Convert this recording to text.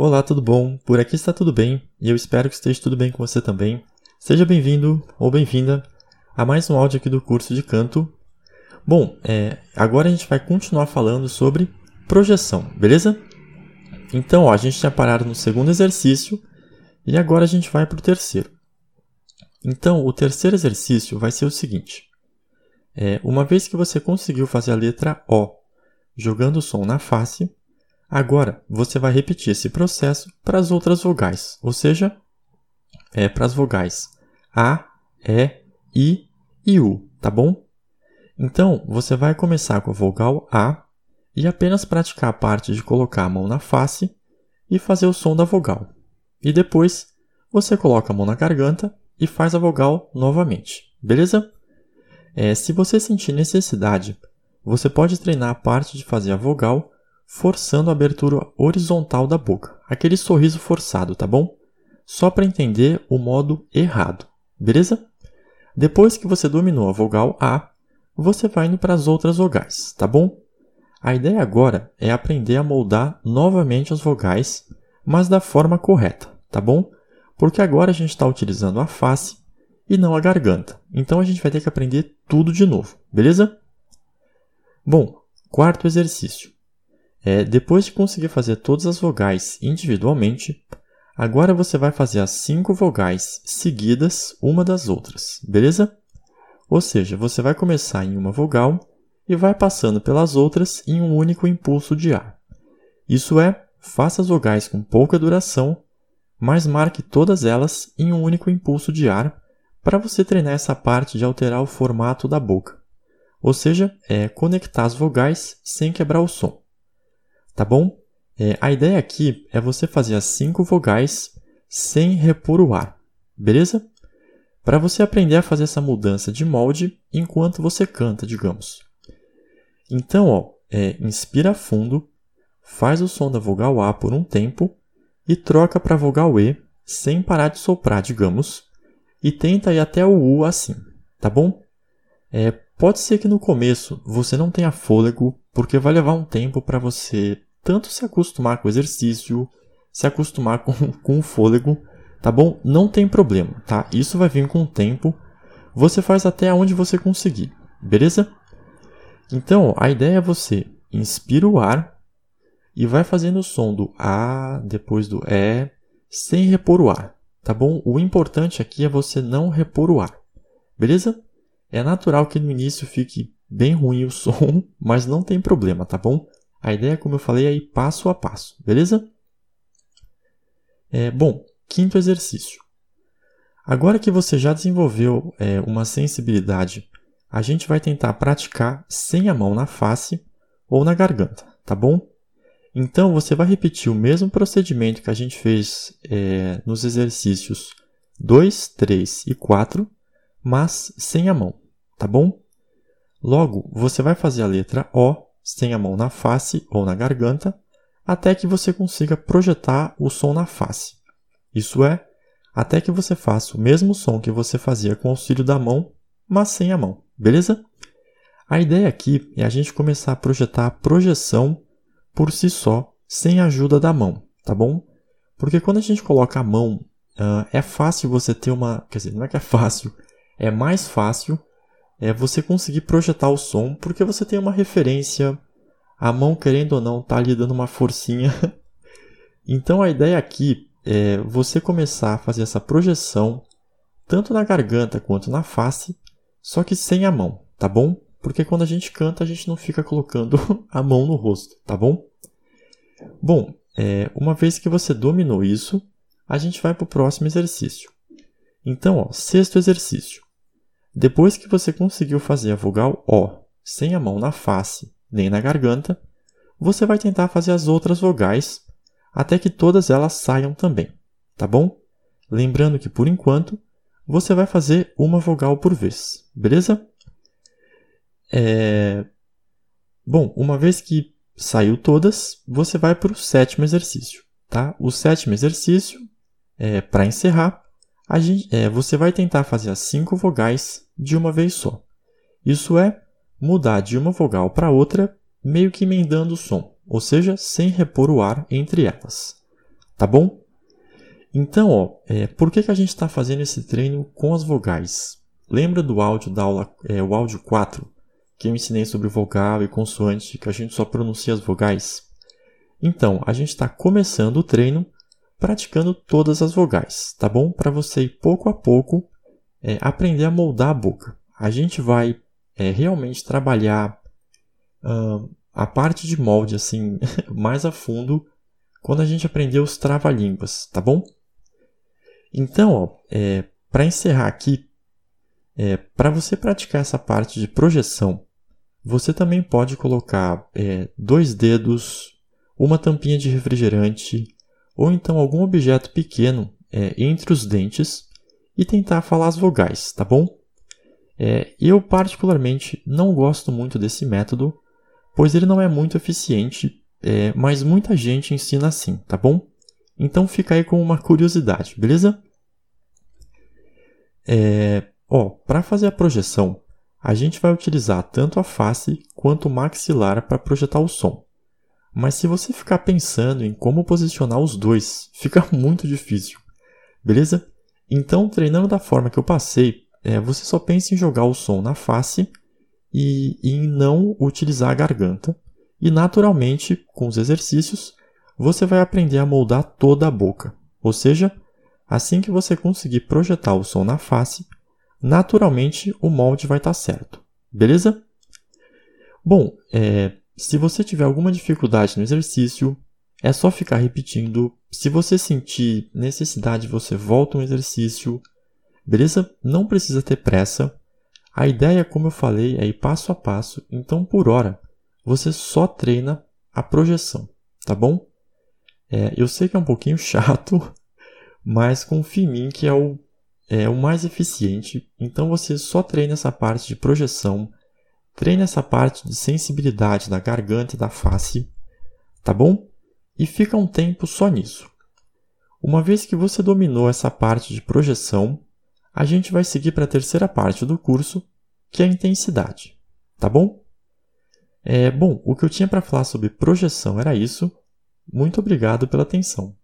Olá, tudo bom? Por aqui está tudo bem e eu espero que esteja tudo bem com você também. Seja bem-vindo ou bem-vinda a mais um áudio aqui do curso de canto. Bom, é, agora a gente vai continuar falando sobre projeção, beleza? Então, ó, a gente tinha parado no segundo exercício e agora a gente vai para o terceiro. Então, o terceiro exercício vai ser o seguinte: é, uma vez que você conseguiu fazer a letra O jogando o som na face, agora você vai repetir esse processo para as outras vogais, ou seja, é, para as vogais A, E, I e U, tá bom? Então, você vai começar com a vogal A e apenas praticar a parte de colocar a mão na face e fazer o som da vogal. E depois, você coloca a mão na garganta e faz a vogal novamente, beleza? É, se você sentir necessidade, você pode treinar a parte de fazer a vogal forçando a abertura horizontal da boca, aquele sorriso forçado, tá bom? Só para entender o modo errado, beleza? Depois que você dominou a vogal A, você vai indo para as outras vogais, tá bom? A ideia agora é aprender a moldar novamente as vogais, mas da forma correta, tá bom? Porque agora a gente está utilizando a face e não a garganta. Então a gente vai ter que aprender tudo de novo, beleza? Bom, quarto exercício. É, depois de conseguir fazer todas as vogais individualmente, agora você vai fazer as cinco vogais seguidas uma das outras, beleza? Ou seja, você vai começar em uma vogal e vai passando pelas outras em um único impulso de ar. Isso é, faça as vogais com pouca duração, mas marque todas elas em um único impulso de ar para você treinar essa parte de alterar o formato da boca, ou seja, é conectar as vogais sem quebrar o som. Tá bom? É, a ideia aqui é você fazer as cinco vogais sem repor o ar, beleza? Para você aprender a fazer essa mudança de molde enquanto você canta, digamos. Então, ó, é, inspira fundo, faz o som da vogal A por um tempo e troca para a vogal E sem parar de soprar, digamos, e tenta ir até o U assim, tá bom? É, pode ser que no começo você não tenha fôlego, porque vai levar um tempo para você tanto se acostumar com o exercício, se acostumar com, com o fôlego, tá bom? Não tem problema, tá? Isso vai vir com o tempo. Você faz até onde você conseguir, beleza? Então, a ideia é você inspira o ar e vai fazendo o som do A, depois do E, sem repor o ar tá bom? O importante aqui é você não repor o ar, beleza? É natural que no início fique bem ruim o som, mas não tem problema, tá bom? A ideia, como eu falei, é ir passo a passo, beleza? É, bom, quinto exercício. Agora que você já desenvolveu é, uma sensibilidade, a gente vai tentar praticar sem a mão na face ou na garganta, tá bom? Então, você vai repetir o mesmo procedimento que a gente fez é, nos exercícios 2, 3 e 4, mas sem a mão, tá bom? Logo, você vai fazer a letra O sem a mão na face ou na garganta, até que você consiga projetar o som na face. Isso é, até que você faça o mesmo som que você fazia com o auxílio da mão, mas sem a mão, beleza? A ideia aqui é a gente começar a projetar a projeção por si só, sem a ajuda da mão, tá bom? Porque quando a gente coloca a mão, uh, é fácil você ter uma. Quer dizer, não é que é fácil, é mais fácil é você conseguir projetar o som, porque você tem uma referência, a mão, querendo ou não, tá ali dando uma forcinha. então a ideia aqui é você começar a fazer essa projeção, tanto na garganta quanto na face, só que sem a mão, tá bom? Porque quando a gente canta, a gente não fica colocando a mão no rosto, tá bom? Bom, é, uma vez que você dominou isso, a gente vai para o próximo exercício. Então, ó, sexto exercício. Depois que você conseguiu fazer a vogal O sem a mão na face nem na garganta, você vai tentar fazer as outras vogais até que todas elas saiam também, tá bom? Lembrando que por enquanto você vai fazer uma vogal por vez, beleza? É... Bom, uma vez que saiu todas, você vai para o sétimo exercício. Tá? O sétimo exercício, é, para encerrar, gente, é, você vai tentar fazer as cinco vogais de uma vez só. Isso é, mudar de uma vogal para outra, meio que emendando o som, ou seja, sem repor o ar entre elas. tá bom? Então, ó, é, por que, que a gente está fazendo esse treino com as vogais? Lembra do áudio da aula, é, o áudio 4, que eu ensinei sobre vogal e consoante, que a gente só pronuncia as vogais? Então, a gente está começando o treino praticando todas as vogais, tá bom? Para você ir pouco a pouco é, aprender a moldar a boca. A gente vai é, realmente trabalhar uh, a parte de molde assim mais a fundo quando a gente aprender os trava-línguas, tá bom? Então, é, para encerrar aqui, é, para você praticar essa parte de projeção, você também pode colocar é, dois dedos, uma tampinha de refrigerante ou então algum objeto pequeno é, entre os dentes e tentar falar as vogais, tá bom? É, eu particularmente não gosto muito desse método, pois ele não é muito eficiente, é, mas muita gente ensina assim, tá bom? Então fica aí com uma curiosidade, beleza? É, ó, para fazer a projeção, a gente vai utilizar tanto a face quanto o maxilar para projetar o som. Mas se você ficar pensando em como posicionar os dois, fica muito difícil, beleza? Então, treinando da forma que eu passei, é, você só pensa em jogar o som na face e, e em não utilizar a garganta. E naturalmente, com os exercícios, você vai aprender a moldar toda a boca. Ou seja, assim que você conseguir projetar o som na face, naturalmente o molde vai estar certo. Beleza? Bom, é, se você tiver alguma dificuldade no exercício, é só ficar repetindo. Se você sentir necessidade, você volta um exercício. Beleza? Não precisa ter pressa. A ideia, como eu falei, é ir passo a passo, então por hora você só treina a projeção, tá bom? É, eu sei que é um pouquinho chato, mas confie em mim que é o, é o mais eficiente. Então você só treina essa parte de projeção, treina essa parte de sensibilidade da garganta e da face, tá bom? E fica um tempo só nisso. Uma vez que você dominou essa parte de projeção, a gente vai seguir para a terceira parte do curso, que é a intensidade. Tá bom? É, bom, o que eu tinha para falar sobre projeção era isso. Muito obrigado pela atenção.